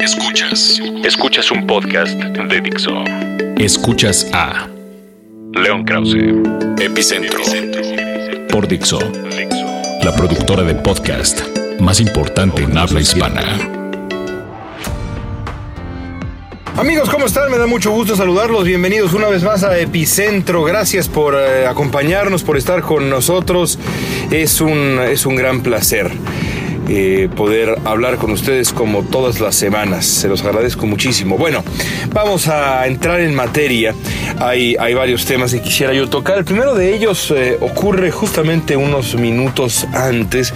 Escuchas. Escuchas un podcast de Dixo. Escuchas a León Krause, Epicentro. por Dixo, la productora de podcast más importante en habla hispana. Amigos, ¿cómo están? Me da mucho gusto saludarlos. Bienvenidos una vez más a Epicentro. Gracias por eh, acompañarnos, por estar con nosotros. Es un, es un gran placer. Eh, poder hablar con ustedes como todas las semanas. Se los agradezco muchísimo. Bueno, vamos a entrar en materia. Hay, varios temas que quisiera yo tocar. El primero de ellos eh, ocurre justamente unos minutos antes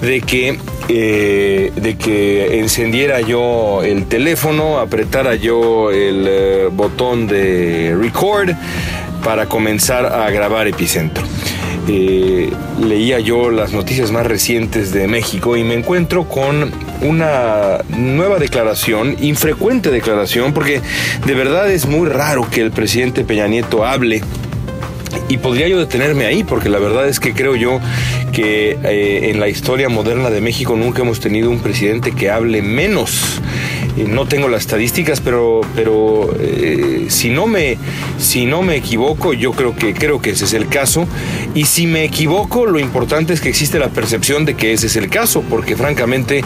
de que, eh, de que encendiera yo el teléfono, apretara yo el botón de record para comenzar a grabar Epicentro. Eh, leía yo las noticias más recientes de México y me encuentro con una nueva declaración, infrecuente declaración, porque de verdad es muy raro que el presidente Peña Nieto hable y podría yo detenerme ahí, porque la verdad es que creo yo que eh, en la historia moderna de México nunca hemos tenido un presidente que hable menos. Eh, no tengo las estadísticas, pero, pero eh, si, no me, si no me equivoco, yo creo que, creo que ese es el caso. Y si me equivoco, lo importante es que existe la percepción de que ese es el caso, porque francamente,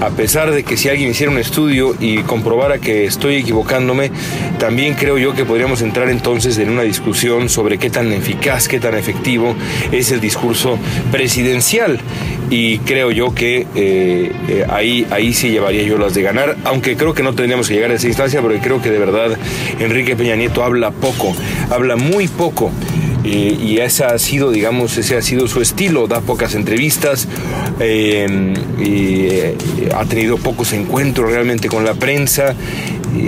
a pesar de que si alguien hiciera un estudio y comprobara que estoy equivocándome, también creo yo que podríamos entrar entonces en una discusión sobre qué tan eficaz, qué tan efectivo es el discurso presidencial. Y creo yo que eh, eh, ahí, ahí sí llevaría yo las de ganar, aunque creo que no tendríamos que llegar a esa instancia, porque creo que de verdad Enrique Peña Nieto habla poco, habla muy poco. Eh, y ese ha sido, digamos, ese ha sido su estilo, da pocas entrevistas, y, eh, ha tenido pocos encuentros realmente con la prensa.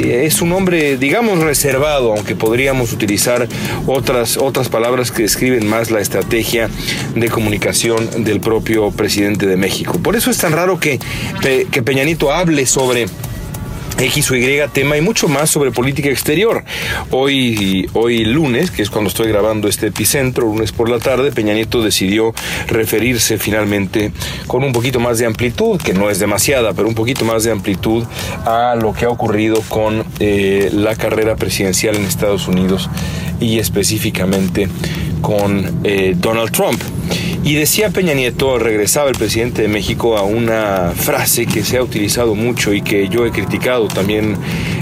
Es un hombre, digamos, reservado, aunque podríamos utilizar otras, otras palabras que describen más la estrategia de comunicación del propio presidente de México. Por eso es tan raro que, que Peñanito hable sobre X o Y tema y mucho más sobre política exterior. Hoy, hoy lunes, que es cuando estoy grabando este epicentro, lunes por la tarde, Peña Nieto decidió referirse finalmente con un poquito más de amplitud, que no es demasiada, pero un poquito más de amplitud a lo que ha ocurrido con eh, la carrera presidencial en Estados Unidos y específicamente con eh, Donald Trump. Y decía Peña Nieto, regresaba el presidente de México a una frase que se ha utilizado mucho y que yo he criticado también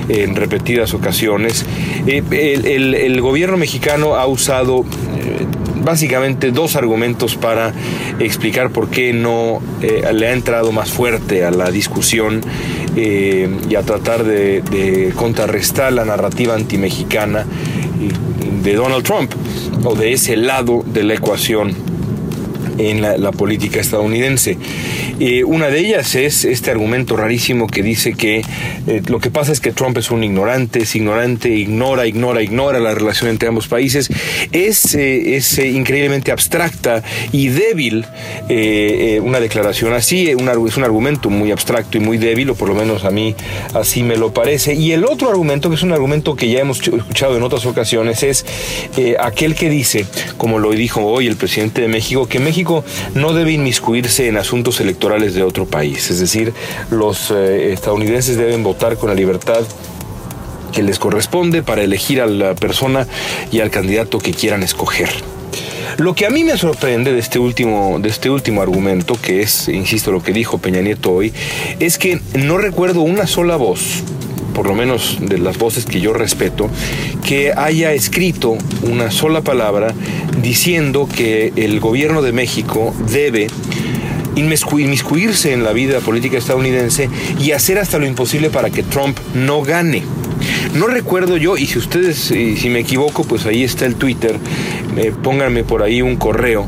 en repetidas ocasiones. Eh, el, gobierno mexicano ha usado eh, básicamente dos argumentos para explicar por qué no eh, le ha entrado más fuerte a la discusión y a tratar de, de contrarrestar la narrativa antimexicana de Donald Trump o de ese lado de la ecuación en la, la política estadounidense. Eh, una de ellas es este argumento rarísimo que dice que eh, lo que pasa es que Trump es un ignorante, es ignorante, ignora, ignora, ignora la relación entre ambos países. Es, eh, es eh, increíblemente abstracta y débil una declaración así, es un argumento muy abstracto y muy débil, o por lo menos a mí así me lo parece. Y el otro argumento, que es un argumento que ya hemos ch- escuchado en otras ocasiones, es aquel que dice, como lo dijo hoy el presidente de México, que México no debe inmiscuirse en asuntos electorales de otro país. Es decir, los eh, estadounidenses deben votar con la libertad que les corresponde para elegir a la persona y al candidato que quieran escoger. Lo que a mí me sorprende de este último, de este último argumento, que es, insisto, lo que dijo Peña Nieto hoy, es que no recuerdo una sola voz, por lo menos de las voces que yo respeto, que haya escrito una sola palabra diciendo que el gobierno de México debe inmiscu- inmiscuirse en la vida política estadounidense y hacer hasta lo imposible para que Trump no gane. No recuerdo yo, y si ustedes, si me equivoco, pues ahí está el Twitter, eh, pónganme por ahí un correo,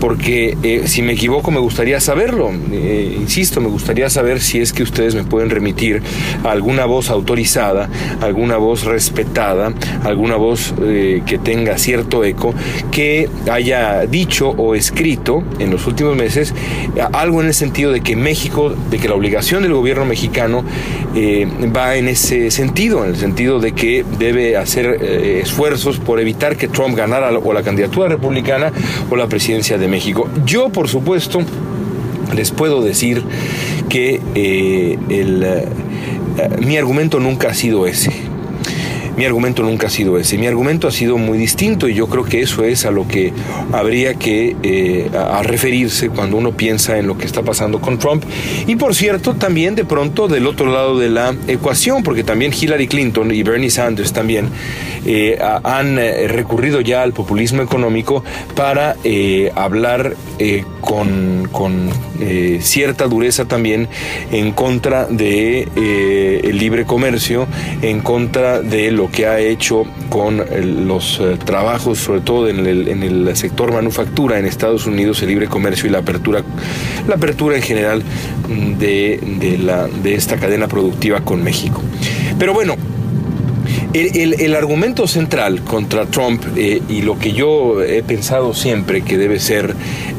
porque eh, si me equivoco me gustaría saberlo. Eh, insisto, me gustaría saber si es que ustedes me pueden remitir a alguna voz autorizada, alguna voz respetada, alguna voz eh, que tenga cierto eco, que haya dicho o escrito en los últimos meses algo en el sentido de que México, de que la obligación del gobierno mexicano va en ese sentido, en el sentido de que debe hacer esfuerzos por evitar que Trump ganara o la candidatura republicana o la presidencia de México. Yo, por supuesto, les puedo decir que eh, el, eh, mi argumento nunca ha sido ese. Mi argumento nunca ha sido ese. Mi argumento ha sido muy distinto y yo creo que eso es a lo que habría que eh, referirse cuando uno piensa en lo que está pasando con Trump. Y por cierto, también de pronto del otro lado de la ecuación, porque también Hillary Clinton y Bernie Sanders también eh, han eh, recurrido ya al populismo económico para hablar con, con cierta dureza también en contra de el libre comercio, en contra de lo que ha hecho con los eh, trabajos, sobre todo en el, sector manufactura en Estados Unidos, el libre comercio y la apertura, la apertura en general mm, de esta cadena productiva con México. Pero bueno, el, argumento central contra Trump eh, y lo que yo he pensado siempre que debe ser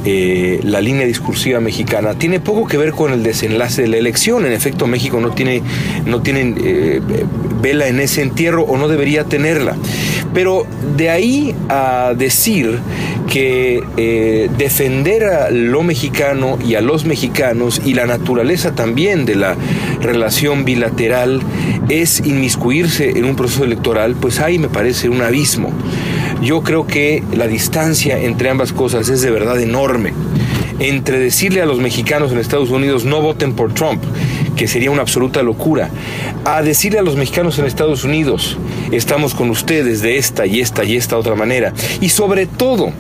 eh, la línea discursiva mexicana tiene poco que ver con el desenlace de la elección. En efecto, México no tiene, no tiene eh, vela en ese entierro o no debería tenerla. Pero de ahí a decir que eh, defender a lo mexicano y a los mexicanos y la naturaleza también de la relación bilateral es inmiscuirse en un proceso electoral, pues ahí me parece un abismo. Yo creo que la distancia entre ambas cosas es de verdad enorme. Entre decirle a los mexicanos en Estados Unidos no voten por Trump que sería una absoluta locura, a decirle a los mexicanos en Estados Unidos, estamos con ustedes de esta y esta y esta otra manera, y sobre todo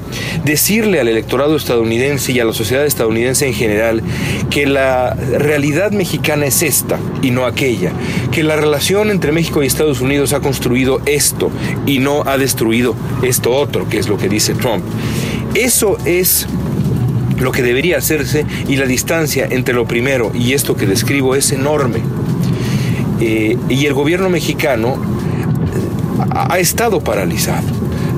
decirle al electorado estadounidense y a la sociedad estadounidense en general que la realidad mexicana es esta y no aquella, que la relación entre México y Estados Unidos ha construido esto y no ha destruido esto otro, que es lo que dice Trump. Eso es lo que debería hacerse y la distancia entre lo primero y esto que describo es enorme. Eh, y el gobierno mexicano ha estado paralizado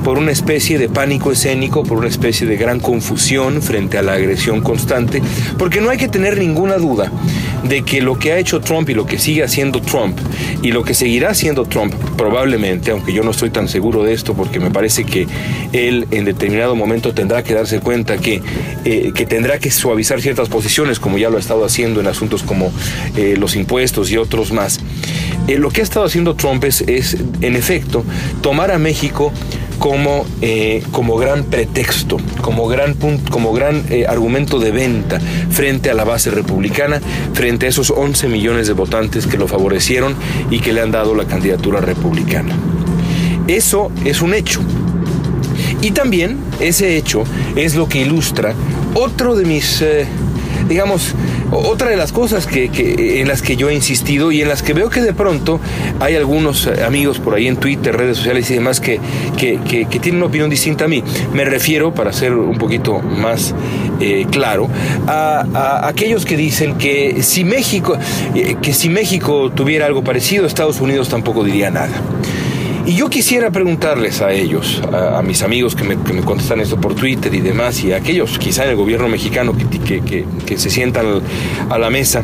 por una especie de pánico escénico, por una especie de gran confusión frente a la agresión constante, porque no hay que tener ninguna duda de que lo que ha hecho Trump y lo que sigue haciendo Trump y lo que seguirá haciendo Trump probablemente, aunque yo no estoy tan seguro de esto porque me parece que él en determinado momento tendrá que darse cuenta que, eh, que tendrá que suavizar ciertas posiciones como ya lo ha estado haciendo en asuntos como eh, los impuestos y otros más. Eh, lo que ha estado haciendo Trump es, es en efecto tomar a México como, eh, como gran pretexto, como gran, como gran eh, argumento de venta frente a la base republicana, frente a esos 11 millones de votantes que lo favorecieron y que le han dado la candidatura republicana. Eso es un hecho. Y también ese hecho es lo que ilustra otro de mis, eh, digamos, otra de las cosas que, en las que yo he insistido y en las que veo que de pronto hay algunos eh, amigos por ahí en Twitter, redes sociales y demás que, tienen una opinión distinta a mí. Me refiero, para ser un poquito más eh, claro, a, aquellos que dicen que si México, eh, que si México tuviera algo parecido, Estados Unidos tampoco diría nada. Y yo quisiera preguntarles a ellos, a, mis amigos que me, contestan esto por Twitter y demás, y a aquellos quizá en el gobierno mexicano que, que, se sientan a la mesa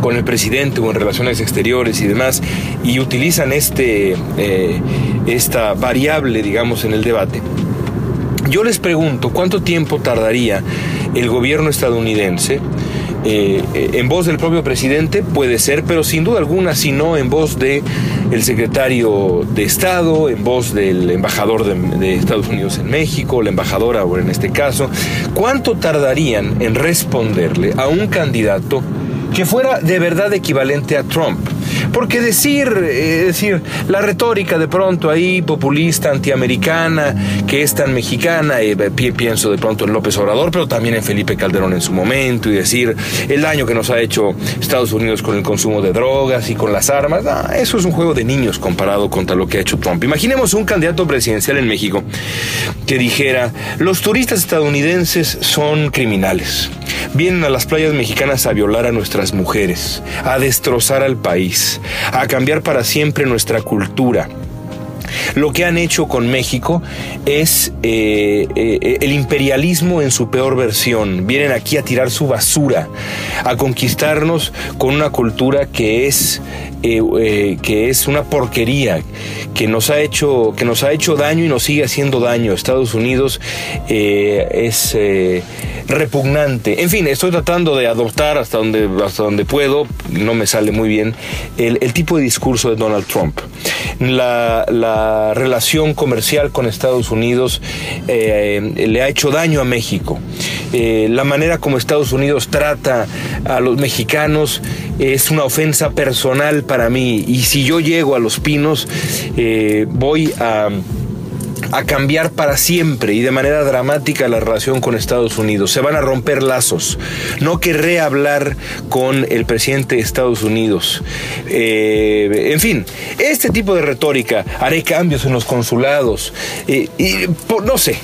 con el presidente o en relaciones exteriores y demás, y utilizan este, eh, esta variable, digamos, en el debate. Yo les pregunto, ¿cuánto tiempo tardaría el gobierno estadounidense eh, en voz del propio presidente puede ser, pero sin duda alguna, si no en voz de el secretario de Estado, en voz del embajador de, de Estados Unidos en México, la embajadora, o en este caso, ¿cuánto tardarían en responderle a un candidato que fuera de verdad equivalente a Trump? Porque decir, eh, decir, la retórica de pronto ahí populista, antiamericana, que es tan mexicana, eh, pienso de pronto en López Obrador, pero también en Felipe Calderón en su momento, y decir el daño que nos ha hecho Estados Unidos con el consumo de drogas y con las armas, eso es un juego de niños comparado contra lo que ha hecho Trump. Imaginemos un candidato presidencial en México que dijera, los turistas estadounidenses son criminales, vienen a las playas mexicanas a violar a nuestras mujeres, a destrozar al país, a cambiar para siempre nuestra cultura. Lo que han hecho con México es eh, eh, el imperialismo en su peor versión. Vienen aquí a tirar su basura, a conquistarnos con una cultura que es, eh, que es una porquería, que nos, ha hecho, que nos ha hecho daño y nos sigue haciendo daño. Estados Unidos es repugnante. En fin, estoy tratando de adoptar hasta donde, hasta donde puedo, no me sale muy bien, el, tipo de discurso de Donald Trump. La, relación comercial con Estados Unidos eh, le ha hecho daño a México. Eh, la manera como Estados Unidos trata a los mexicanos es una ofensa personal para mí. Y si yo llego a Los Pinos, eh, voy a a cambiar para siempre y de manera dramática la relación con Estados Unidos. Se van a romper lazos. No querré hablar con el presidente de Estados Unidos. Eh, en fin, este tipo de retórica, haré cambios en los consulados. Eh, y, no sé,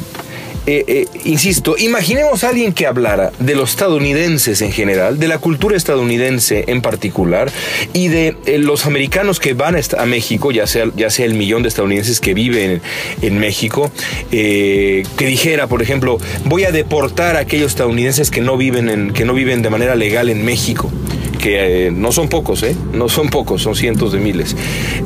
eh, eh, insisto, imaginemos a alguien que hablara de los estadounidenses en general, de la cultura estadounidense en particular, y de eh, los americanos que van a, México, ya sea, ya sea el millón de estadounidenses que viven en, México, que dijera, por ejemplo, voy a deportar a aquellos estadounidenses que no viven, en, que no viven de manera legal en México que eh, no son pocos, ¿eh? No son pocos, son cientos de miles.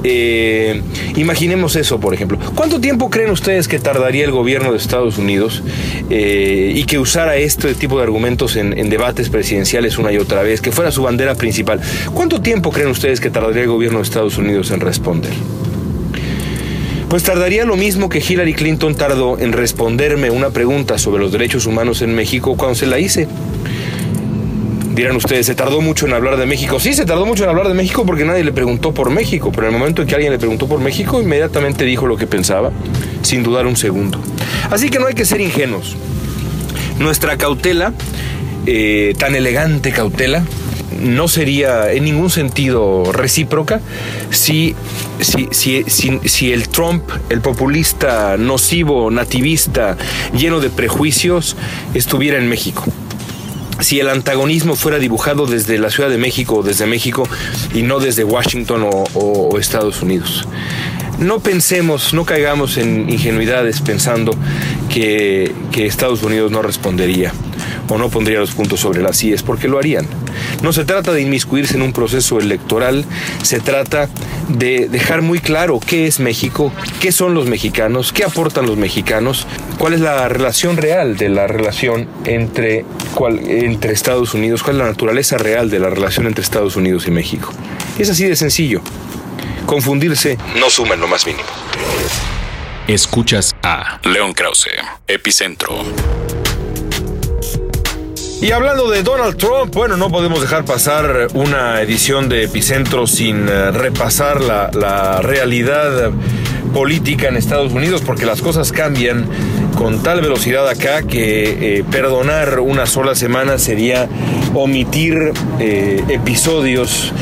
Eh, imaginemos eso, por ejemplo. ¿Cuánto tiempo creen ustedes que tardaría el gobierno de Estados Unidos y que usara este tipo de argumentos en, en, debates presidenciales una y otra vez, que fuera su bandera principal? ¿Cuánto tiempo creen ustedes que tardaría el gobierno de Estados Unidos en responder? Pues tardaría lo mismo que Hillary Clinton tardó en responderme una pregunta sobre los derechos humanos en México cuando se la hice. Dirán ustedes, ¿se tardó mucho en hablar de México? Sí, se tardó mucho en hablar de México porque nadie le preguntó por México, pero en el momento en que alguien le preguntó por México, inmediatamente dijo lo que pensaba, sin dudar un segundo. Así que no hay que ser ingenuos. Nuestra cautela, eh, tan elegante cautela, no sería en ningún sentido recíproca si, si, si, si, el Trump, el populista nocivo, nativista, lleno de prejuicios, estuviera en México si el antagonismo fuera dibujado desde la Ciudad de México o desde México y no desde Washington o, Estados Unidos. No pensemos, no caigamos en ingenuidades pensando que, Estados Unidos no respondería o no pondría los puntos sobre las IES, porque lo harían. No se trata de inmiscuirse en un proceso electoral, se trata de dejar muy claro qué es México, qué son los mexicanos, qué aportan los mexicanos, cuál es la relación real de la relación entre, entre Estados Unidos, cuál es la naturaleza real de la relación entre Estados Unidos y México. Es así de sencillo. Confundirse no suma en lo más mínimo. Escuchas a León Krause, Epicentro. Y hablando de Donald Trump, bueno, no podemos dejar pasar una edición de Epicentro sin eh, repasar la, realidad política en Estados Unidos, porque las cosas cambian con tal velocidad acá que eh, perdonar una sola semana sería omitir eh, episodios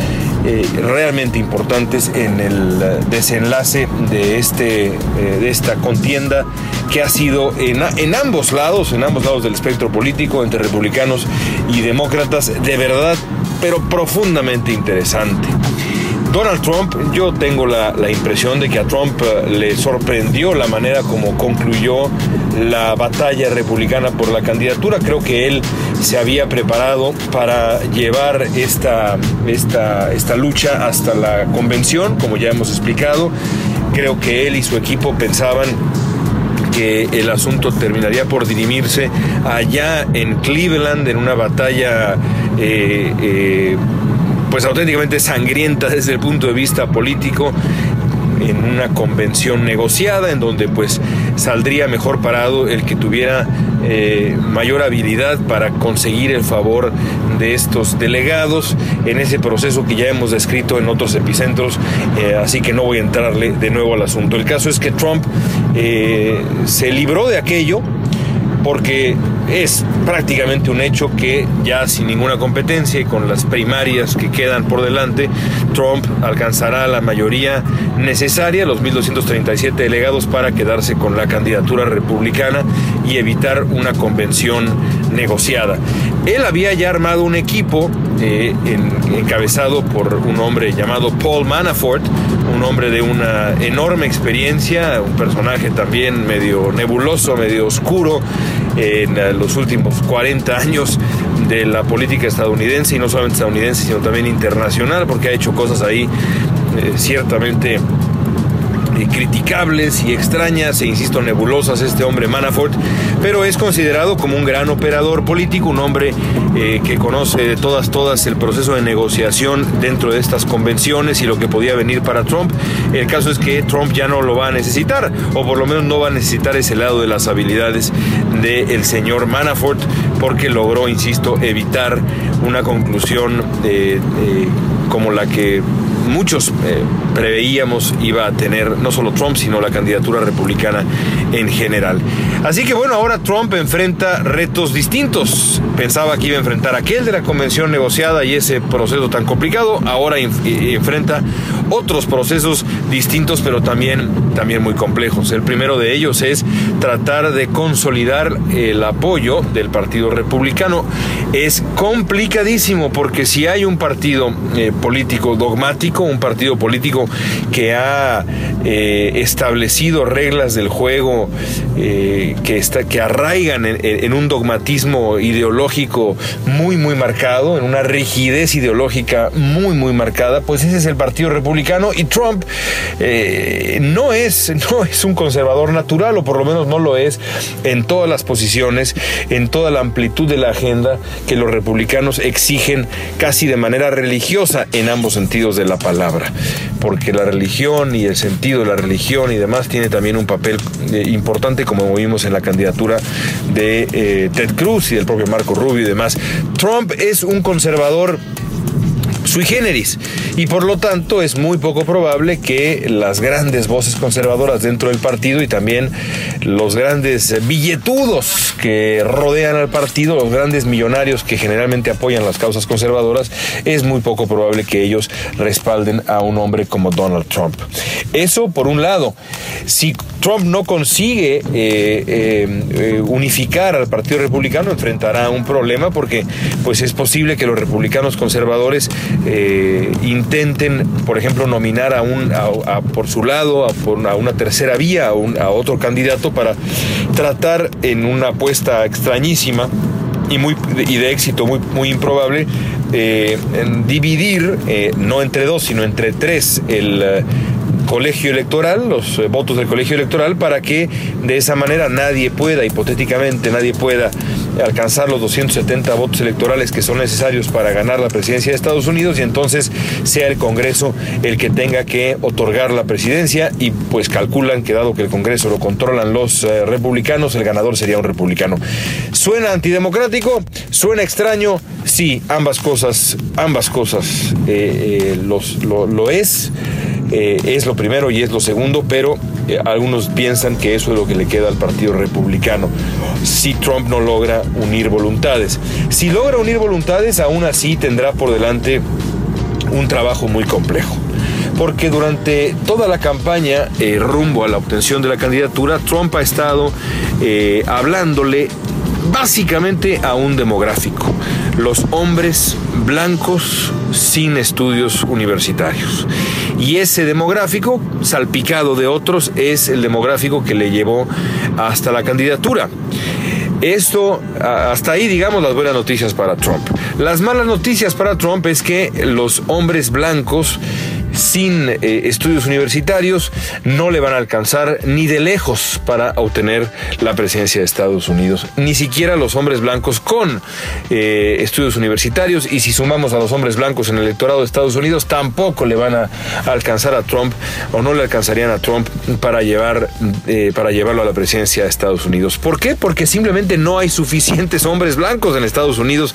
realmente importantes en el desenlace de, este, de esta contienda que ha sido en, ambos lados, en ambos lados del espectro político, entre republicanos y demócratas, de verdad, pero profundamente interesante. Donald Trump, yo tengo la, impresión de que a Trump eh, le sorprendió la manera como concluyó la batalla republicana por la candidatura. Creo que él se había preparado para llevar esta, esta, esta lucha hasta la convención, como ya hemos explicado. Creo que él y su equipo pensaban que el asunto terminaría por dirimirse allá en Cleveland en una batalla eh, eh, pues auténticamente sangrienta desde el punto de vista político en una convención negociada en donde pues saldría mejor parado el que tuviera eh, mayor habilidad para conseguir el favor de estos delegados en ese proceso que ya hemos descrito en otros epicentros, eh, así que no voy a entrarle de nuevo al asunto. El caso es que Trump eh, se libró de aquello porque es prácticamente un hecho que ya sin ninguna competencia y con las primarias que quedan por delante, Trump alcanzará la mayoría necesaria, los 1.237 delegados, para quedarse con la candidatura republicana y evitar una convención negociada. Él había ya armado un equipo eh, encabezado por un hombre llamado Paul Manafort, un hombre de una enorme experiencia, un personaje también medio nebuloso, medio oscuro en eh, los últimos 40 años de la política estadounidense y no solamente estadounidense, sino también internacional, porque ha hecho cosas ahí eh, ciertamente criticables y extrañas e insisto nebulosas este hombre Manafort, pero es considerado como un gran operador político, un hombre eh, que conoce de todas todas el proceso de negociación dentro de estas convenciones y lo que podía venir para Trump. El caso es que Trump ya no lo va a necesitar, o por lo menos no va a necesitar ese lado de las habilidades del señor Manafort, porque logró, insisto, evitar una conclusión eh, eh, como la que muchos eh, preveíamos iba a tener no solo Trump, sino la candidatura republicana en general. Así que bueno, ahora Trump enfrenta retos distintos. Pensaba que iba a enfrentar aquel de la convención negociada y ese proceso tan complicado. Ahora enfrenta otros procesos distintos, pero también, también muy complejos. El primero de ellos es tratar de consolidar el apoyo del Partido Republicano. Es complicadísimo porque si hay un partido eh, político dogmático, un partido político que ha eh, establecido reglas del juego eh, que, está, que arraigan en, un dogmatismo ideológico muy, muy marcado, en una rigidez ideológica muy, muy marcada, pues ese es el Partido Republicano y Trump no, es, no es un conservador natural, o por lo menos no lo es en todas las posiciones, en toda la amplitud de la agenda que los republicanos exigen casi de manera religiosa en ambos sentidos de la palabra, porque la religión y el sentido de la religión y demás tiene también un papel eh, importante como vimos en la candidatura de eh, Ted Cruz y del propio Marco Rubio y demás. Trump es un conservador Y por lo tanto es muy poco probable que las grandes voces conservadoras dentro del partido y también los grandes billetudos que rodean al partido, los grandes millonarios que generalmente apoyan las causas conservadoras, es muy poco probable que ellos respalden a un hombre como Donald Trump. Eso por un lado. Si Trump no consigue eh, eh, eh, unificar al Partido Republicano, enfrentará un problema porque pues es posible que los republicanos conservadores intenten, por ejemplo, nominar a un por su lado a, una tercera vía, a, a otro candidato para tratar en una apuesta extrañísima y, muy, y de éxito muy, muy improbable, en dividir, no entre dos, sino entre tres, el colegio electoral, los eh, votos del colegio electoral, para que de esa manera nadie pueda, hipotéticamente, nadie pueda alcanzar los 270 votos electorales que son necesarios para ganar la presidencia de Estados Unidos y entonces sea el Congreso el que tenga que otorgar la presidencia y pues calculan que dado que el Congreso lo controlan los eh, republicanos, el ganador sería un republicano. ¿Suena antidemocrático? ¿Suena extraño? Sí, ambas cosas, ambas cosas eh, lo es. Eh, es lo primero y es lo segundo, pero eh, algunos piensan que eso es lo que le queda al Partido Republicano si Trump no logra unir voluntades. Si logra unir voluntades, aún así tendrá por delante un trabajo muy complejo porque durante toda la campaña eh, rumbo a la obtención de la candidatura, Trump ha estado hablándole básicamente a un demográfico, los hombres blancos sin estudios universitarios. Y ese demográfico, salpicado de otros, es el demográfico que le llevó hasta la candidatura. Esto, hasta ahí, digamos, las buenas noticias para Trump. Las malas noticias para Trump es que los hombres blancos sin eh, estudios universitarios no le van a alcanzar ni de lejos para obtener la presidencia de Estados Unidos, ni siquiera los hombres blancos con eh, estudios universitarios y si sumamos a los hombres blancos en el electorado de Estados Unidos tampoco le van a alcanzar a Trump o no le alcanzarían a Trump para llevar eh, para llevarlo a la presidencia de Estados Unidos. ¿Por qué? Porque simplemente no hay suficientes hombres blancos en Estados Unidos,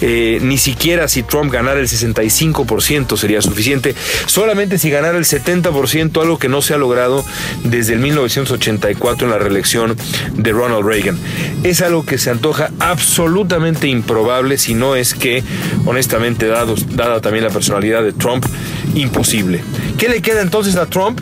ni siquiera si Trump ganara el 65% sería suficiente solamente si ganara el 70%, algo que no se ha logrado desde el 1984 en la reelección de Ronald Reagan. Es algo que se antoja absolutamente improbable, si no es que, honestamente, dado, dada también la personalidad de Trump, imposible. ¿Qué le queda entonces a Trump?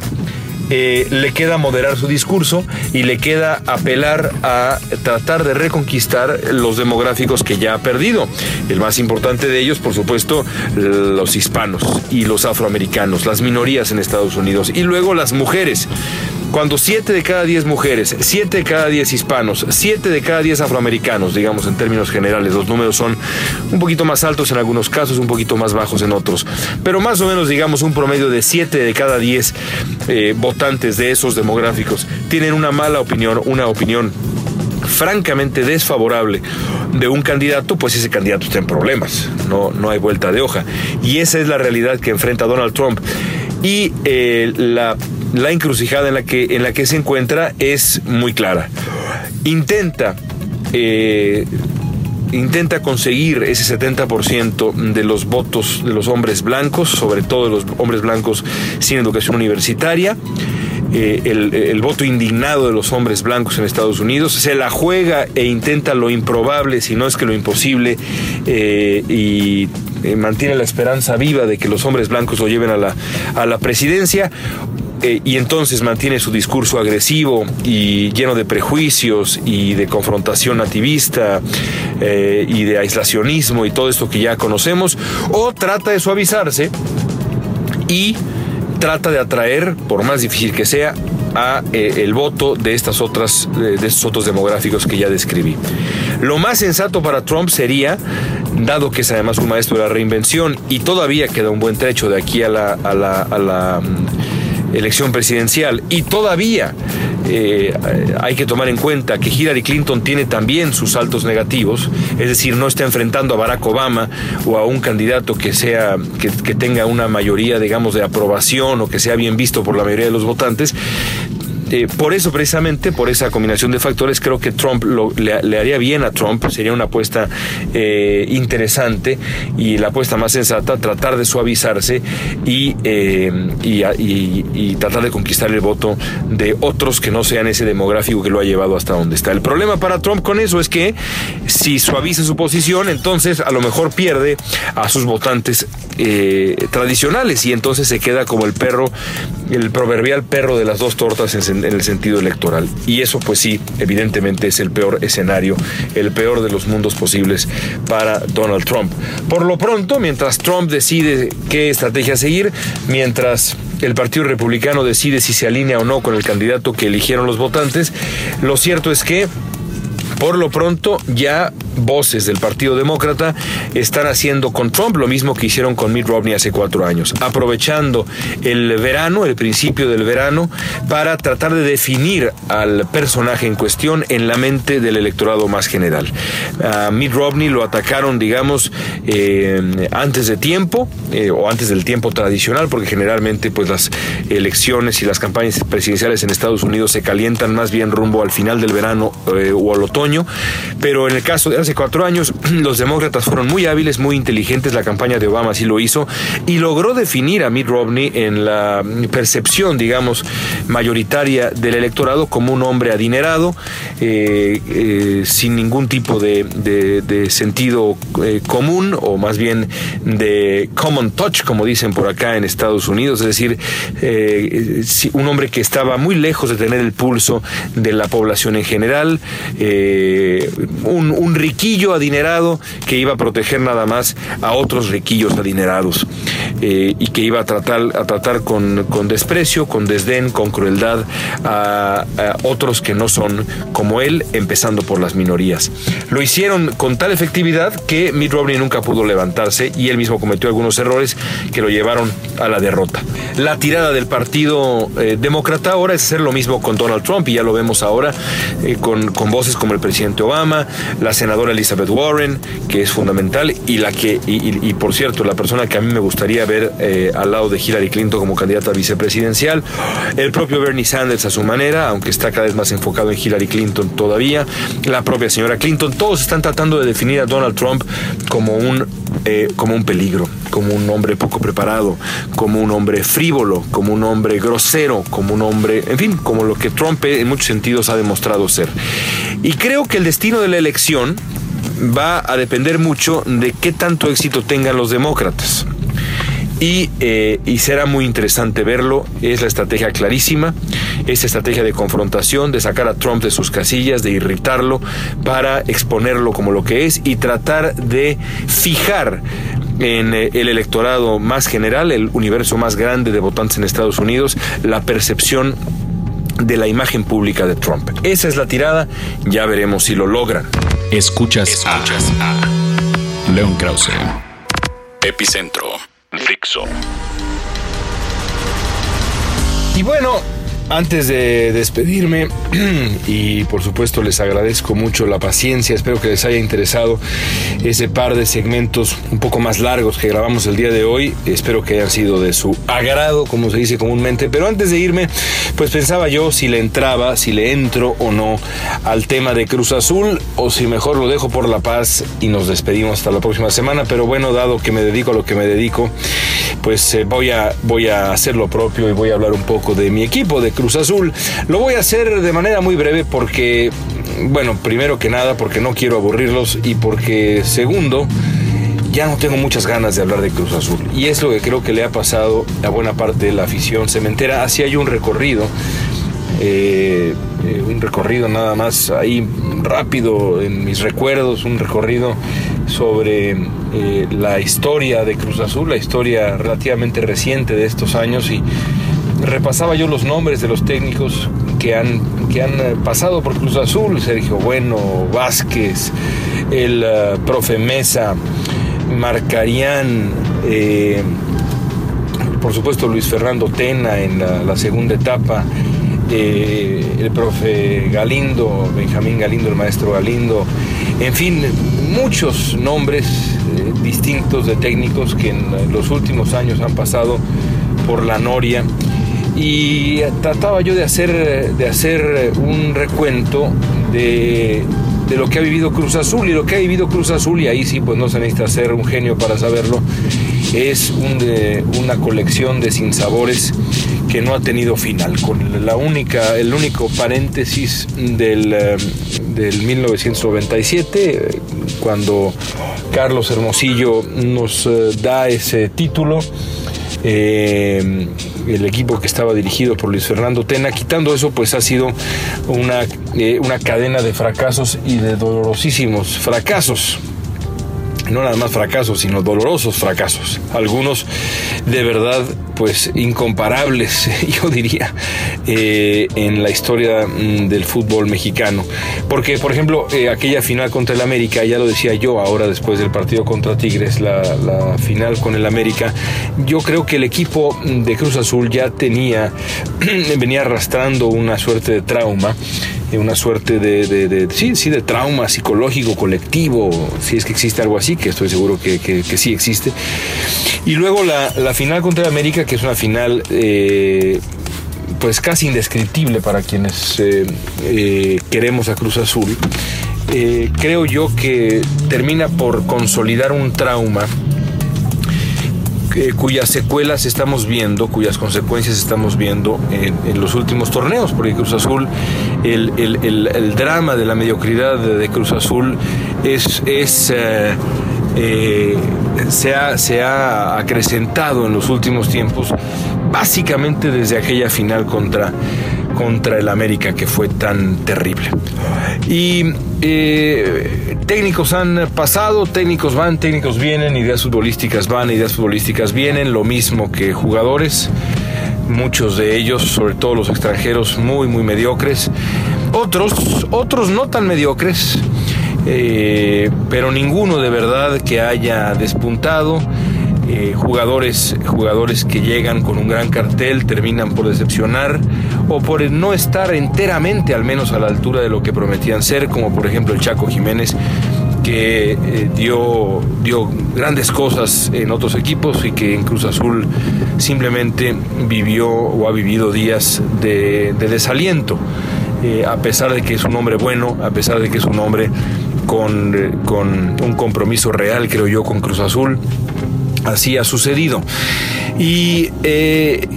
Eh, le queda moderar su discurso y le queda apelar a tratar de reconquistar los demográficos que ya ha perdido. El más importante de ellos, por supuesto, los hispanos y los afroamericanos, las minorías en Estados Unidos y luego las mujeres. Cuando 7 de cada 10 mujeres, 7 de cada 10 hispanos, 7 de cada 10 afroamericanos, digamos en términos generales, los números son un poquito más altos en algunos casos, un poquito más bajos en otros, pero más o menos digamos un promedio de 7 de cada 10 eh, votantes de esos demográficos tienen una mala opinión, una opinión francamente desfavorable de un candidato, pues ese candidato está en problemas, no, no hay vuelta de hoja. Y esa es la realidad que enfrenta Donald Trump. Y eh, la la encrucijada en la que, en la que se encuentra es muy clara. Intenta eh, intenta conseguir ese 70% de los votos de los hombres blancos, sobre todo de los hombres blancos sin educación universitaria. Eh, el, voto indignado de los hombres blancos en Estados Unidos, se la juega e intenta lo improbable, si no es que lo imposible, eh, y mantiene la esperanza viva de que los hombres blancos lo lleven a la, a la presidencia. Eh, y entonces mantiene su discurso agresivo y lleno de prejuicios y de confrontación nativista eh, y de aislacionismo y todo esto que ya conocemos, o trata de suavizarse y trata de atraer, por más difícil que sea, a eh, el voto de estas otras de estos otros demográficos que ya describí. Lo más sensato para Trump sería, dado que es además un maestro de la reinvención y todavía queda un buen trecho de aquí a la, mm, elección presidencial. Y todavía eh, hay que tomar en cuenta que Hillary Clinton tiene también sus saltos negativos, es decir, no está enfrentando a Barack Obama o a un candidato que sea que, que tenga una mayoría, digamos, de aprobación o que sea bien visto por la mayoría de los votantes, eh, por eso, precisamente, por esa combinación de factores, creo que Trump le, haría bien a Trump, sería una apuesta eh, interesante y la apuesta más sensata, tratar de suavizarse eh, y, tratar de conquistar el voto de otros que no sean ese demográfico que lo ha llevado hasta donde está. El problema para Trump con eso es que si suaviza su posición, entonces a lo mejor pierde a sus votantes tradicionales y entonces se queda como el perro, el proverbial perro de las dos tortas en el sentido electoral. Y eso pues sí, evidentemente es el peor escenario, el peor de los mundos posibles para Donald Trump. Por lo pronto, mientras Trump decide qué estrategia seguir, mientras el Partido Republicano decide si se alinea o no con el candidato que eligieron los votantes, lo cierto es que por lo pronto, ya voces del Partido Demócrata están haciendo con Trump lo mismo que hicieron con Mitt Romney hace cuatro años, aprovechando el verano, el principio del verano, para tratar de definir al personaje en cuestión en la mente del electorado más general. A Mitt Romney lo atacaron, digamos, eh, antes de tiempo eh, o antes del tiempo tradicional, porque generalmente pues las elecciones y las campañas presidenciales en Estados Unidos se calientan más bien rumbo al final del verano eh, o al otoño pero en el caso de hace cuatro años, los demócratas fueron muy hábiles, muy inteligentes, la campaña de Obama sí lo hizo, y logró definir a Mitt Romney en la percepción, digamos, mayoritaria del electorado como un hombre adinerado, eh, eh, sin ningún tipo de, sentido eh, común, o más bien de common touch, como dicen por acá en Estados Unidos, es decir, un hombre que estaba muy lejos de tener el pulso de la población en general, eh, un, riquillo adinerado que iba a proteger nada más a otros riquillos adinerados eh, y que iba a tratar, a tratar con, desprecio, con desdén, con crueldad a, otros que no son como él, empezando por las minorías. Lo hicieron con tal efectividad que Mitt Romney nunca pudo levantarse y él mismo cometió algunos errores que lo llevaron a la derrota. La tirada del Partido eh, Demócrata ahora es hacer lo mismo con Donald Trump y ya lo vemos ahora con, con voces como el presidente Obama, la senadora Elizabeth Warren, que es fundamental, y la que, y, por cierto, la persona que a mí me gustaría ver eh, al lado de Hillary Clinton como candidata vicepresidencial, el propio Bernie Sanders a su manera, aunque está cada vez más enfocado en Hillary Clinton todavía, la propia señora Clinton, todos están tratando de definir a Donald Trump como un, eh, como un peligro, como un hombre poco preparado, como un hombre frívolo, como un hombre grosero, como un hombre, en fin, como lo que Trump en muchos sentidos ha demostrado ser. Y creo que el destino de la elección va a depender mucho de qué tanto éxito tengan los demócratas. Y, eh, y, será muy interesante verlo. Es la estrategia clarísima, esa estrategia de confrontación, de sacar a Trump de sus casillas, de irritarlo, para exponerlo como lo que es y tratar de fijar en eh, el electorado más general, el universo más grande de votantes en Estados Unidos, la percepción de la imagen pública de Trump. Esa es la tirada, ya veremos si lo logran. Escuchas, Escuchas a, León Krause. Epicentro. Fixo. Y bueno, antes de despedirme, y por supuesto les agradezco mucho la paciencia, espero que les haya interesado ese par de segmentos un poco más largos que grabamos el día de hoy, espero que hayan sido de su agrado, como se dice comúnmente, pero antes de irme, pues pensaba yo si le entraba, si le entro o no al tema de Cruz Azul, o si mejor lo dejo por la paz y nos despedimos hasta la próxima semana, pero bueno, dado que me dedico a lo que me dedico, pues eh, voy, a, voy a hacer lo propio y voy a hablar un poco de mi equipo, de Cruz Azul. Lo voy a hacer de manera muy breve porque, bueno, primero que nada porque no quiero aburrirlos y porque segundo, ya no tengo muchas ganas de hablar de Cruz Azul. Y es lo que creo que le ha pasado a buena parte de la afición cementera. Así hay un recorrido. Eh, eh, un recorrido nada más ahí rápido en mis recuerdos, un recorrido sobre eh, la historia de Cruz Azul, la historia relativamente reciente de estos años y repasaba yo los nombres de los técnicos que han, que han eh, pasado por Cruz Azul, Sergio Bueno, Vázquez, el uh, profe Mesa, Marcarián, eh, por supuesto Luis Fernando Tena en la, segunda etapa, eh, el profe Galindo, Benjamín Galindo, el maestro Galindo, en fin, muchos nombres distintos de técnicos que en los últimos años han pasado por la Noria y trataba yo de hacer, de hacer un recuento de, lo que ha vivido Cruz Azul y lo que ha vivido Cruz Azul, y ahí sí pues no se necesita ser un genio para saberlo, es una colección de sinsabores que no ha tenido final, con la única, el único paréntesis del, del 1997, cuando Carlos Hermosillo nos eh, da ese título. Eh, el equipo que estaba dirigido por Luis Fernando Tena. Quitando eso, pues ha sido una, eh, una cadena de fracasos y de dolorosísimos fracasos no nada más fracasos, sino dolorosos fracasos. Algunos de verdad, pues incomparables, yo diría, eh, en la historia mm, del fútbol mexicano. Porque, por ejemplo, eh, aquella final contra el América, ya lo decía yo ahora después del partido contra Tigres, la, final con el América, yo creo que el equipo de Cruz Azul ya tenía, venía arrastrando una suerte de trauma una suerte de, sí, sí, de trauma psicológico colectivo, si es que existe algo así, que estoy seguro que, que, sí existe. Y luego la, la, final contra América, que es una final eh, pues casi indescriptible para quienes eh, eh, queremos a Cruz Azul, creo yo que termina por consolidar un trauma cuyas secuelas estamos viendo, cuyas consecuencias estamos viendo en, los últimos torneos, porque Cruz Azul, el, drama de la mediocridad de, Cruz Azul es, es eh, eh, se, ha, se ha acrecentado en los últimos tiempos, básicamente desde aquella final contra contra el América que fue tan terrible. Y eh, técnicos han pasado, técnicos van, técnicos vienen, ideas futbolísticas van, ideas futbolísticas vienen, lo mismo que jugadores, muchos de ellos, sobre todo los extranjeros, muy, muy mediocres. Otros, otros no tan mediocres, eh, pero ninguno de verdad que haya despuntado. Eh, jugadores, jugadores que llegan con un gran cartel terminan por decepcionar o por no estar enteramente al menos a la altura de lo que prometían ser, como por ejemplo el Chaco Jiménez que eh, dio, dio grandes cosas en otros equipos y que en Cruz Azul simplemente vivió o ha vivido días de, desaliento, eh, a pesar de que es un hombre bueno, a pesar de que es un hombre con, con un compromiso real, creo yo, con Cruz Azul así ha sucedido. Y eh,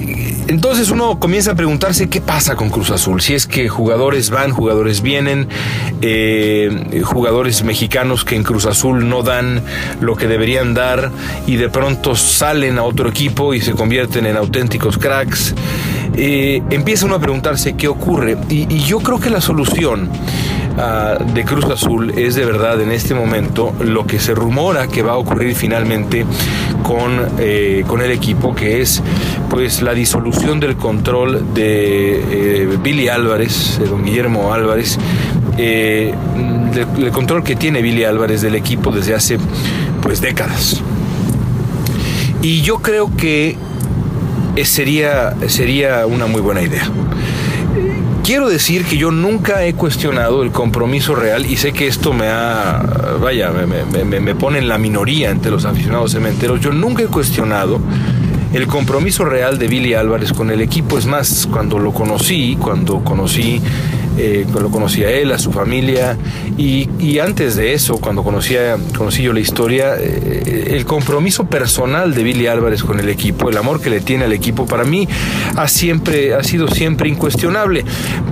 entonces uno comienza a preguntarse qué pasa con Cruz Azul. Si es que jugadores van, jugadores vienen, eh, jugadores mexicanos que en Cruz Azul no dan lo que deberían dar y de pronto salen a otro equipo y se convierten en auténticos cracks. Eh, empieza uno a preguntarse qué ocurre. y yo creo que la solución de Cruz Azul es de verdad en este momento lo que se rumora que va a ocurrir finalmente con, eh, con el equipo, que es pues la disolución del control de eh, Billy Álvarez, de don Guillermo Álvarez, eh, el control que tiene Billy Álvarez del equipo desde hace pues décadas. Y yo creo que sería, sería una muy buena idea. Quiero decir que yo nunca he cuestionado el compromiso real y sé que esto me ha, vaya, me, pone en la minoría entre los aficionados cementeros. Yo nunca he cuestionado el compromiso real de Billy Álvarez con el equipo. Es más, cuando lo conocí, cuando conocí eh, lo conocí a él, a su familia, y, antes de eso, cuando conocía, conocí yo la historia, eh, el compromiso personal de Billy Álvarez con el equipo, el amor que le tiene al equipo, para mí ha, siempre, ha sido siempre incuestionable.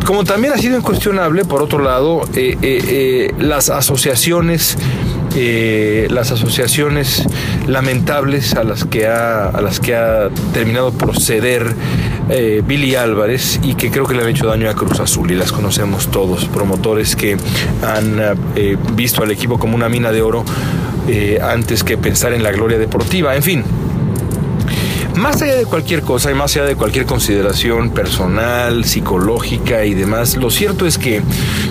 Como también ha sido incuestionable, por otro lado, eh, las asociaciones eh, las asociaciones lamentables a las que ha, a las que ha terminado por ceder eh, Billy Álvarez y que creo que le han hecho daño a Cruz Azul y las conocemos todos, promotores que han eh, visto al equipo como una mina de oro antes que pensar en la gloria deportiva, en fin. Más allá de cualquier cosa y más allá de cualquier consideración personal, psicológica y demás, lo cierto es que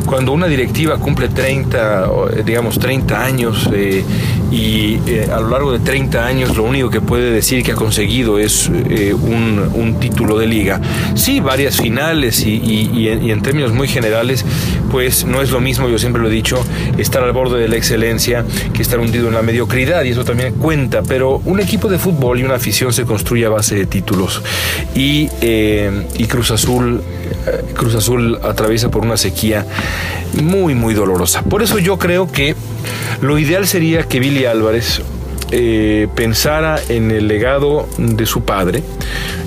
cuando una directiva cumple 30, digamos 30 años eh, y eh, a lo largo de 30 años lo único que puede decir que ha conseguido es eh, un, título de liga, sí, varias finales y, en términos muy generales, pues no es lo mismo, yo siempre lo he dicho, estar al borde de la excelencia que estar hundido en la mediocridad y eso también cuenta, pero un equipo de fútbol y una afición se construye a base de títulos. Y, eh, Cruz Azul, eh, Cruz Azul atraviesa por una sequía muy, muy dolorosa. Por eso yo creo que lo ideal sería que Billy Álvarez eh, pensara en el legado de su padre,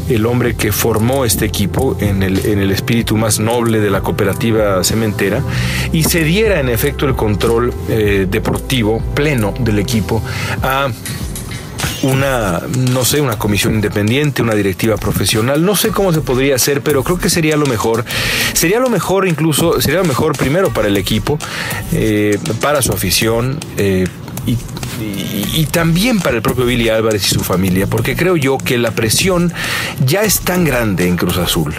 el hombre que formó este equipo en el, en el espíritu más noble de la cooperativa cementera, y se diera en efecto el control deportivo pleno del equipo a una, no sé, una comisión independiente, una directiva profesional. No sé cómo se podría hacer, pero creo que sería lo mejor. Sería lo mejor incluso, sería lo mejor primero para el equipo, eh, para su afición. Eh, y y, también para el propio Billy Álvarez y su familia, porque creo yo que la presión ya es tan grande en Cruz Azul.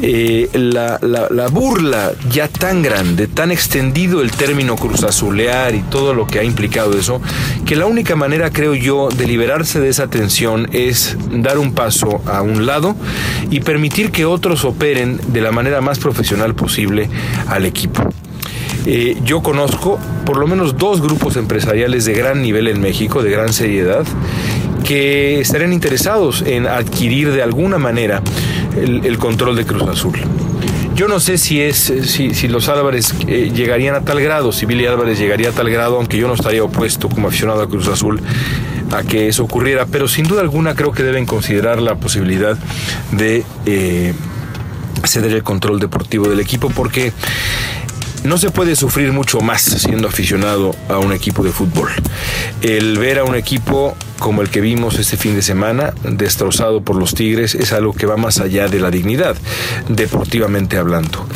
Eh, la, burla ya tan grande, tan extendido el término Cruz Azulear y todo lo que ha implicado eso, que la única manera, creo yo, de liberarse de esa tensión es dar un paso a un lado y permitir que otros operen de la manera más profesional posible al equipo. Eh, yo conozco por lo menos dos grupos empresariales de gran nivel en México, de gran seriedad, que estarían interesados en adquirir de alguna manera el, control de Cruz Azul. Yo no sé si es si, los Álvarez eh, llegarían a tal grado, si Billy Álvarez llegaría a tal grado, aunque yo no estaría opuesto como aficionado a Cruz Azul a que eso ocurriera, pero sin duda alguna creo que deben considerar la posibilidad de eh, ceder el control deportivo del equipo porque no se puede sufrir mucho más siendo aficionado a un equipo de fútbol. El ver a un equipo como el que vimos este fin de semana, destrozado por los Tigres, es algo que va más allá de la dignidad, deportivamente hablando.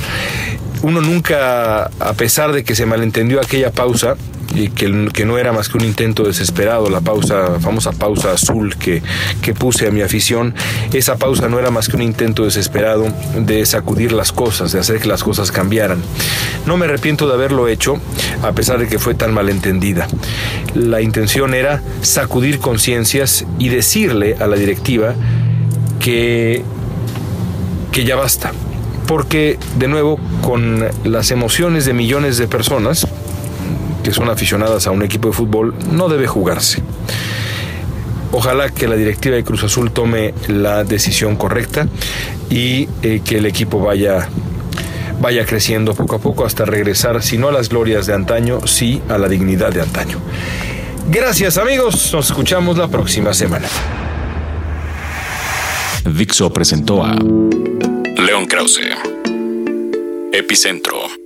Uno nunca, a pesar de que se malentendió aquella pausa, y que, no era más que un intento desesperado, la famosa pausa azul que, que puse a mi afición, esa pausa no era más que un intento desesperado de sacudir las cosas, de hacer que las cosas cambiaran. No me arrepiento de haberlo hecho, a pesar de que fue tan malentendida. La intención era sacudir conciencias y decirle a la directiva que, que ya basta. Porque, de nuevo, con las emociones de millones de personas, que son aficionadas a un equipo de fútbol, no debe jugarse. Ojalá que la directiva de Cruz Azul tome la decisión correcta y eh, que el equipo vaya, vaya creciendo poco a poco hasta regresar, si no a las glorias de antaño, sí a la dignidad de antaño. Gracias amigos, nos escuchamos la próxima semana. Dixo presentó a León Krause. Epicentro.